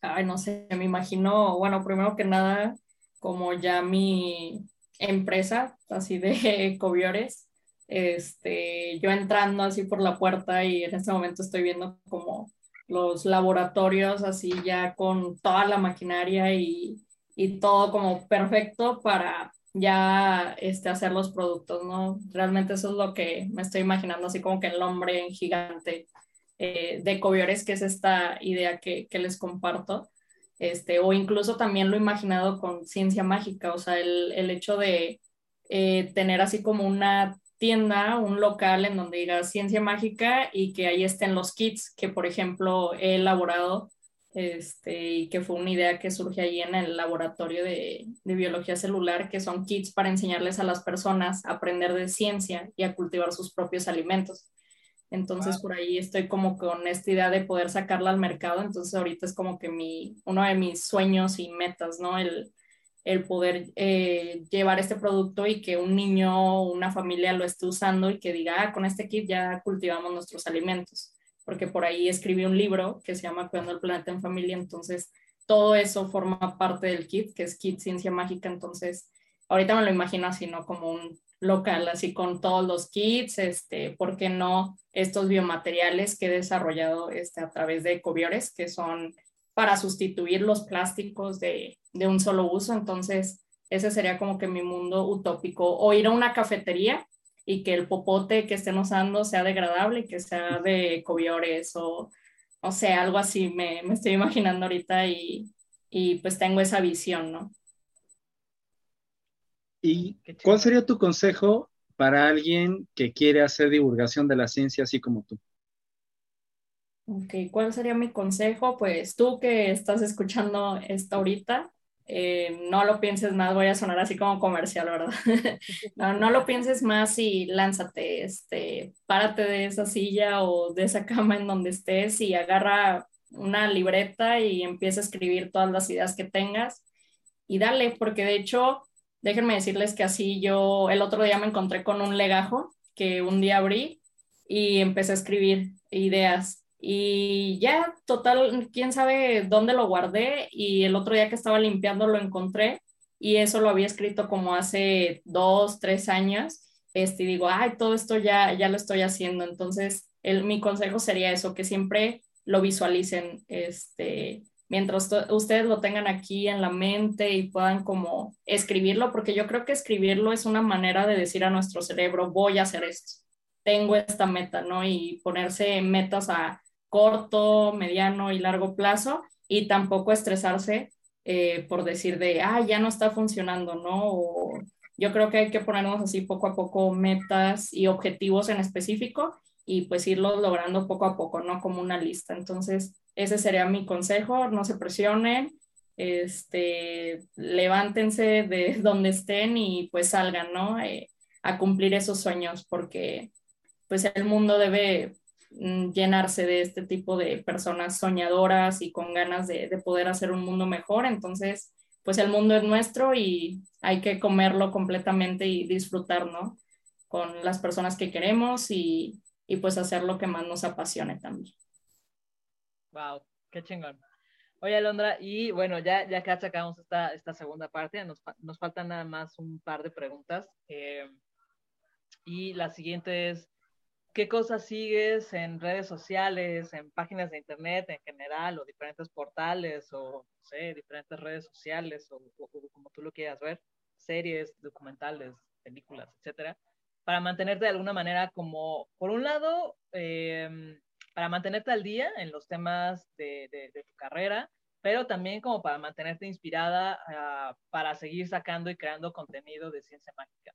ay, no sé, me imagino, bueno, primero que nada, como ya mi empresa, así de Coviores, este, yo entrando así por la puerta y en este momento estoy viendo como los laboratorios así ya con toda la maquinaria y, y todo como perfecto para ya este, hacer los productos, ¿no? Realmente eso es lo que me estoy imaginando, así como que el hombre gigante eh, de Coviores, que es esta idea que, que, les comparto, este, o incluso también lo he imaginado con ciencia mágica, o sea, el, el hecho de eh, tener así como una tienda, un local en donde diga ciencia mágica y que ahí estén los kits que, por ejemplo, he elaborado este, y que fue una idea que surge ahí en el laboratorio de, de, biología celular, que son kits para enseñarles a las personas a aprender de ciencia y a cultivar sus propios alimentos. Entonces por ahí estoy como con esta idea de poder sacarla al mercado, entonces ahorita es como que mi, uno de mis sueños y metas, ¿no? El, el poder eh, llevar este producto y que un niño o una familia lo esté usando y que diga, ah, con este kit ya cultivamos nuestros alimentos porque por ahí escribí un libro que se llama Cuidando el Planeta en Familia, entonces todo eso forma parte del kit, que es Kit Ciencia Mágica, entonces ahorita me lo imagino así, ¿no? Como un local, así con todos los kits, este, ¿por qué no estos biomateriales que he desarrollado este, a través de Ecobiores, que son para sustituir los plásticos de, de un solo uso? Entonces, ese sería como que mi mundo utópico. O ir a una cafetería y que el popote que estén usando sea degradable, que sea de cobiores o, o sea, algo así me, me estoy imaginando ahorita y, y, pues tengo esa visión, ¿no? ¿Y cuál sería tu consejo para alguien que quiere hacer divulgación de la ciencia así como tú? Ok, ¿cuál sería mi consejo? Pues tú que estás escuchando esto ahorita, eh, no lo pienses más, voy a sonar así como comercial, ¿verdad? no, no, lo pienses más y lánzate, este, párate de esa silla o de esa cama en donde estés y agarra una libreta y empieza a escribir todas las ideas que tengas y dale, porque de hecho, déjenme decirles que así yo el otro día me encontré con un legajo que un día abrí y empecé a escribir ideas y ya, total, quién sabe dónde lo guardé y el otro día que estaba limpiando lo encontré y eso lo había escrito como hace dos, tres años. Este, y digo, ay, todo esto ya, ya lo estoy haciendo. Entonces, el, mi consejo sería eso, que siempre lo visualicen, este, mientras ustedes lo tengan aquí en la mente y puedan como escribirlo, porque yo creo que escribirlo es una manera de decir a nuestro cerebro, voy a hacer esto, tengo esta meta, ¿no? Y ponerse metas a corto, mediano y largo plazo y tampoco estresarse eh, por decir de, ah, ya no está funcionando, ¿no? yo creo que hay que ponernos así poco a poco metas y objetivos en específico y pues irlos logrando poco a poco, ¿no? Como una lista. Entonces, ese sería mi consejo, no se presionen, este, levántense de donde estén y pues salgan, ¿no? Eh, a cumplir esos sueños porque pues el mundo debe llenarse de este tipo de personas soñadoras y con ganas de, de, poder hacer un mundo mejor. Entonces, pues el mundo es nuestro y hay que comerlo completamente y disfrutar, ¿no? Con las personas que queremos y, y pues hacer lo que más nos apasione también. Wow, qué chingón. Oye, Alondra, y bueno, ya, ya que sacamos esta, esta segunda parte, nos, nos faltan nada más un par de preguntas. Eh, y la siguiente es, qué cosas sigues en redes sociales, en páginas de internet en general, o diferentes portales, o no sé, diferentes redes sociales, o, como tú lo quieras ver, series, documentales, películas, etcétera, para mantenerte de alguna manera como, por un lado, em, para mantenerte al día en los temas de, tu carrera, pero también como para mantenerte inspirada ah, para seguir sacando y creando contenido de ciencia mágica.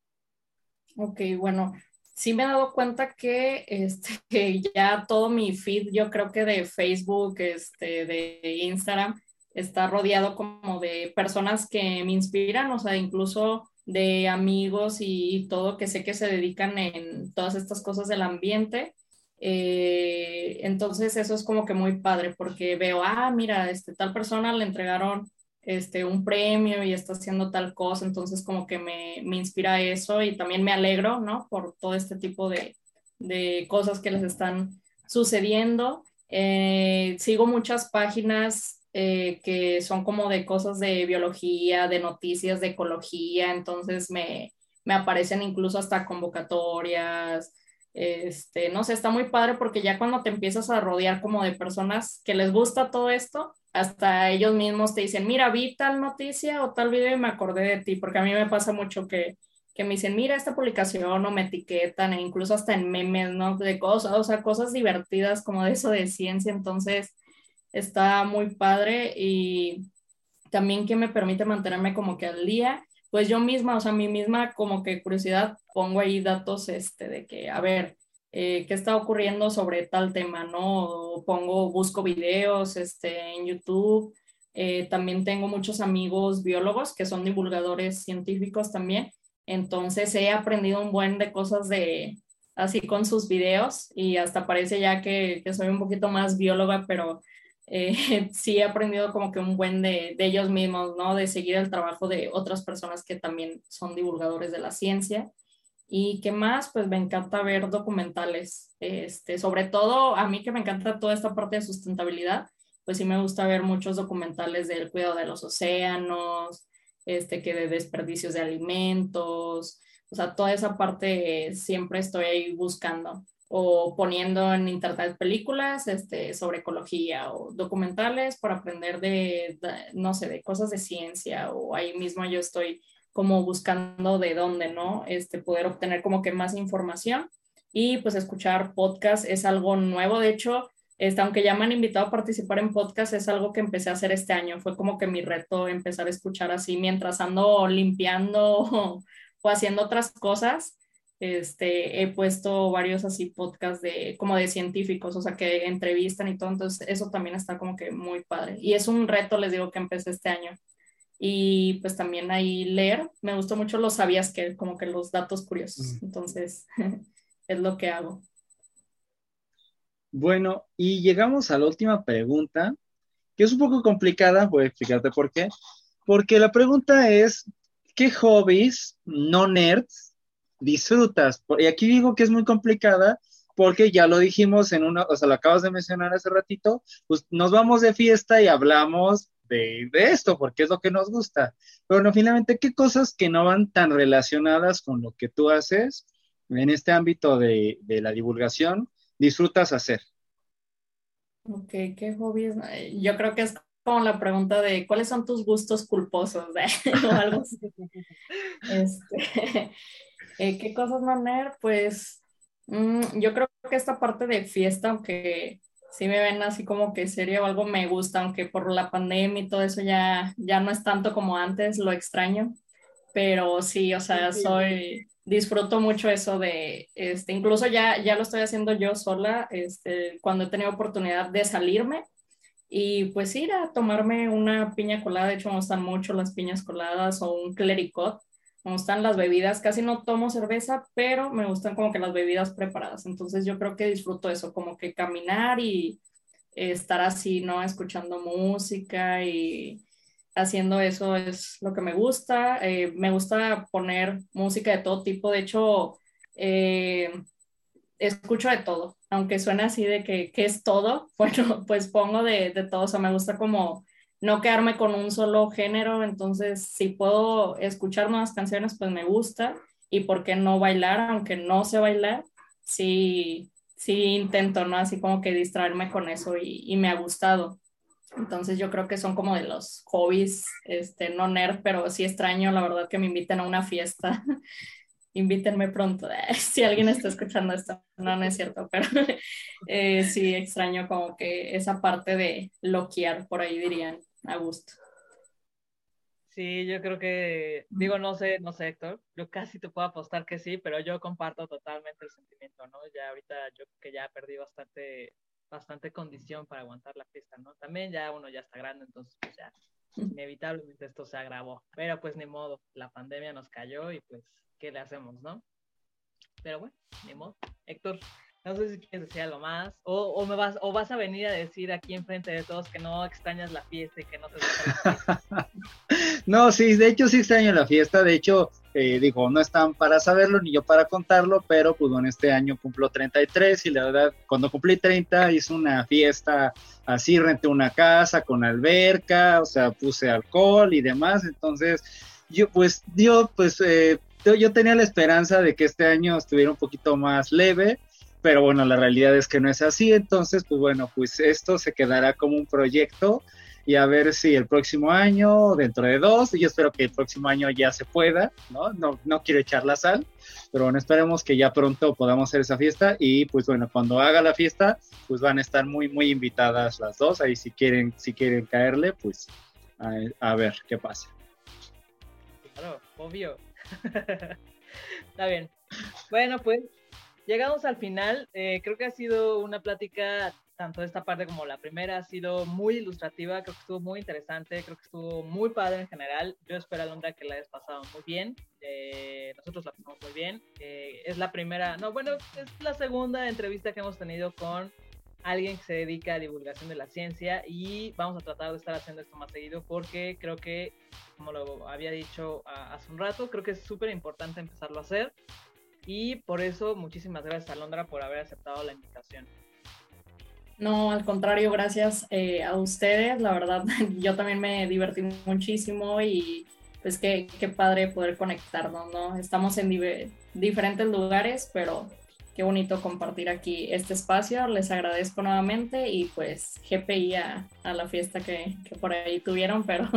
Ok, bueno, sí me he dado cuenta que, este, que ya todo mi feed, yo creo que de Facebook, este, de Instagram, está rodeado como de personas que me inspiran, o sea, incluso de amigos y, todo que sé que se dedican en todas estas cosas del ambiente. Eh, entonces eso es como que muy padre porque veo, ah, mira, este, tal persona le entregaron este, un premio y está haciendo tal cosa, entonces como que me, me inspira eso y también me alegro, ¿no? Por todo este tipo de, de cosas que les están sucediendo. Eh, sigo muchas páginas eh, que son como de cosas de biología, de noticias, de ecología, entonces me, me aparecen incluso hasta convocatorias, este, no sé, está muy padre porque ya cuando te empiezas a rodear como de personas que les gusta todo esto, hasta ellos mismos te dicen, mira, vi tal noticia o tal video y me acordé de ti, porque a mí me pasa mucho que, que me dicen, mira esta publicación o me etiquetan, e incluso hasta en memes, ¿no? De cosas, o sea, cosas divertidas como de eso de ciencia, entonces está muy padre y también que me permite mantenerme como que al día, pues yo misma, o sea, mi misma como que curiosidad, pongo ahí datos, este, de que, a ver, eh, qué está ocurriendo sobre tal tema, ¿no? pongo, busco videos este, en YouTube. Eh, también tengo muchos amigos biólogos que son divulgadores científicos también. Entonces he aprendido un buen de cosas de así con sus videos y hasta parece ya que, que soy un poquito más bióloga, pero eh, sí he aprendido como que un buen de, de, ellos mismos, ¿no? De seguir el trabajo de otras personas que también son divulgadores de la ciencia. ¿Y qué más? Pues me encanta ver documentales, este, sobre todo a mí que me encanta toda esta parte de sustentabilidad, pues sí me gusta ver muchos documentales del cuidado de los océanos, este, que de desperdicios de alimentos, o sea, toda esa parte siempre estoy ahí buscando o poniendo en internet películas este, sobre ecología o documentales para aprender de, no sé, de cosas de ciencia o ahí mismo yo estoy como buscando de dónde, ¿no? Este, poder obtener como que más información y pues escuchar podcast es algo nuevo, de hecho, este, aunque ya me han invitado a participar en podcast, es algo que empecé a hacer este año, fue como que mi reto empezar a escuchar así mientras ando limpiando o, o haciendo otras cosas. Este, he puesto varios así podcasts de como de científicos, o sea, que entrevistan y todo, entonces eso también está como que muy padre. Y es un reto, les digo, que empecé este año y pues también ahí leer. Me gustó mucho los sabías que, como que los datos curiosos. Entonces, es lo que hago. Bueno, y llegamos a la última pregunta, que es un poco complicada, voy a explicarte por qué. Porque la pregunta es, ¿qué hobbies no nerds disfrutas? Y aquí digo que es muy complicada porque ya lo dijimos en una, o sea, lo acabas de mencionar hace ratito, pues nos vamos de fiesta y hablamos de, esto, porque es lo que nos gusta. Pero no, finalmente, ¿qué cosas que no van tan relacionadas con lo que tú haces en este ámbito de, la divulgación disfrutas hacer? Ok, ¿qué hobbies? Yo creo que es como la pregunta de cuáles son tus gustos culposos o algo así. Este, eh, ¿Qué cosas no Pues mm, yo creo que esta parte de fiesta, aunque si me ven así como que serie o algo me gusta, aunque por la pandemia y todo eso ya, ya no es tanto como antes, lo extraño, pero sí, o sea, soy, disfruto mucho eso de, este, incluso ya, ya lo estoy haciendo yo sola, este, cuando he tenido oportunidad de salirme. Y pues ir a tomarme una piña colada, de hecho me gustan mucho las piñas coladas o un clericot, me gustan las bebidas, casi no tomo cerveza, pero me gustan como que las bebidas preparadas. Entonces yo creo que disfruto eso, como que caminar y estar así, ¿no? Escuchando música y haciendo eso es lo que me gusta. Eh, me gusta poner música de todo tipo. De hecho, eh, escucho de todo, aunque suena así de que, es todo. Bueno, pues pongo de, de todo. O sea, me gusta como no quedarme con un solo género, entonces si puedo escuchar nuevas canciones, pues me gusta y por qué no bailar, aunque no sé bailar, sí, sí intento, ¿no? Así como que distraerme con eso y, me ha gustado. Entonces yo creo que son como de los hobbies, este, no nerd, pero sí extraño, la verdad, que me inviten a una fiesta. Invítenme pronto, si alguien está escuchando esto, no, no es cierto, pero eh, sí extraño como que esa parte de loquear, por ahí dirían, a gusto. Sí, yo creo que, digo, no sé, no sé, Héctor, yo casi te puedo apostar que sí, pero yo comparto totalmente el sentimiento, ¿no? Ya ahorita yo que ya perdí bastante bastante condición para aguantar la fiesta, ¿no? También ya uno ya está grande, entonces pues ya inevitablemente esto se agravó. Pero pues ni modo, la pandemia nos cayó y pues, ¿qué le hacemos, no? Pero bueno, ni modo. Héctor, no sé si quieres decir algo más, o, o, me vas, o vas a venir a decir aquí enfrente de todos que no extrañas la fiesta y que no te gusta no, sí, de hecho sí extraño la fiesta, de hecho, eh, digo, no están para saberlo ni yo para contarlo, pero pues bueno, este año cumplo 33 y la verdad, cuando cumplí 30 hice una fiesta así, renté una casa con alberca, o sea, puse alcohol y demás, entonces yo pues, yo pues... Eh, yo tenía la esperanza de que este año estuviera un poquito más leve, pero bueno, la realidad es que no es así, entonces pues bueno, pues esto se quedará como un proyecto y a ver si el próximo año, dentro de dos, y yo espero que el próximo año ya se pueda, ¿no? No, no quiero echar la sal, pero bueno, esperemos que ya pronto podamos hacer esa fiesta y pues bueno, cuando haga la fiesta, pues van a estar muy, muy invitadas las dos, ahí si quieren, si quieren caerle, pues a, ver qué pasa. Claro, obvio. Está bien. Bueno, pues llegamos al final. Eh, creo que ha sido una plática, tanto esta parte como la primera, ha sido muy ilustrativa. Creo que estuvo muy interesante. Creo que estuvo muy padre en general. Yo espero, Alondra, que la hayas pasado muy bien. Eh, nosotros la pasamos muy bien. Eh, es la primera, no, bueno, es la segunda entrevista que hemos tenido con alguien que se dedica a divulgación de la ciencia y vamos a tratar de estar haciendo esto más seguido porque creo que, como lo había dicho hace un rato, creo que es súper importante empezarlo a hacer y por eso muchísimas gracias a Londra por haber aceptado la invitación. No, al contrario, gracias eh, a ustedes. La verdad, yo también me divertí muchísimo y pues qué, qué padre poder conectarnos, ¿no? Estamos en diferentes lugares, pero qué bonito compartir aquí este espacio. Les agradezco nuevamente y pues GPI a, a la fiesta que, que, por ahí tuvieron, pero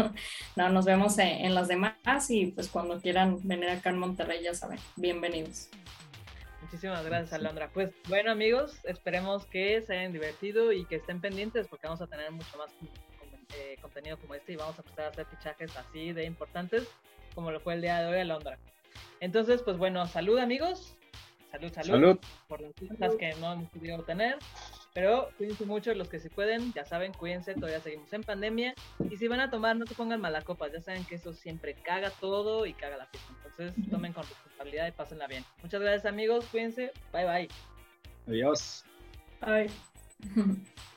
no, nos vemos en, en, las demás y pues cuando quieran venir acá en Monterrey ya saben, bienvenidos. Muchísimas gracias, Alondra. Pues bueno, amigos, esperemos que se hayan divertido y que estén pendientes porque vamos a tener mucho más eh, contenido como este y vamos a empezar a hacer fichajes así de importantes como lo fue el día de hoy, Alondra. Entonces, pues bueno, salud, amigos Salud, salud, Por las cosas que no hemos podido tener. Pero cuídense mucho los que se pueden, ya saben, cuídense, todavía seguimos en pandemia. Y si van a tomar, no se pongan malacopas, ya saben que eso siempre caga todo y caga la fiesta. Entonces tomen con responsabilidad y pásenla bien. Muchas gracias amigos, cuídense, bye bye. Adiós. Bye.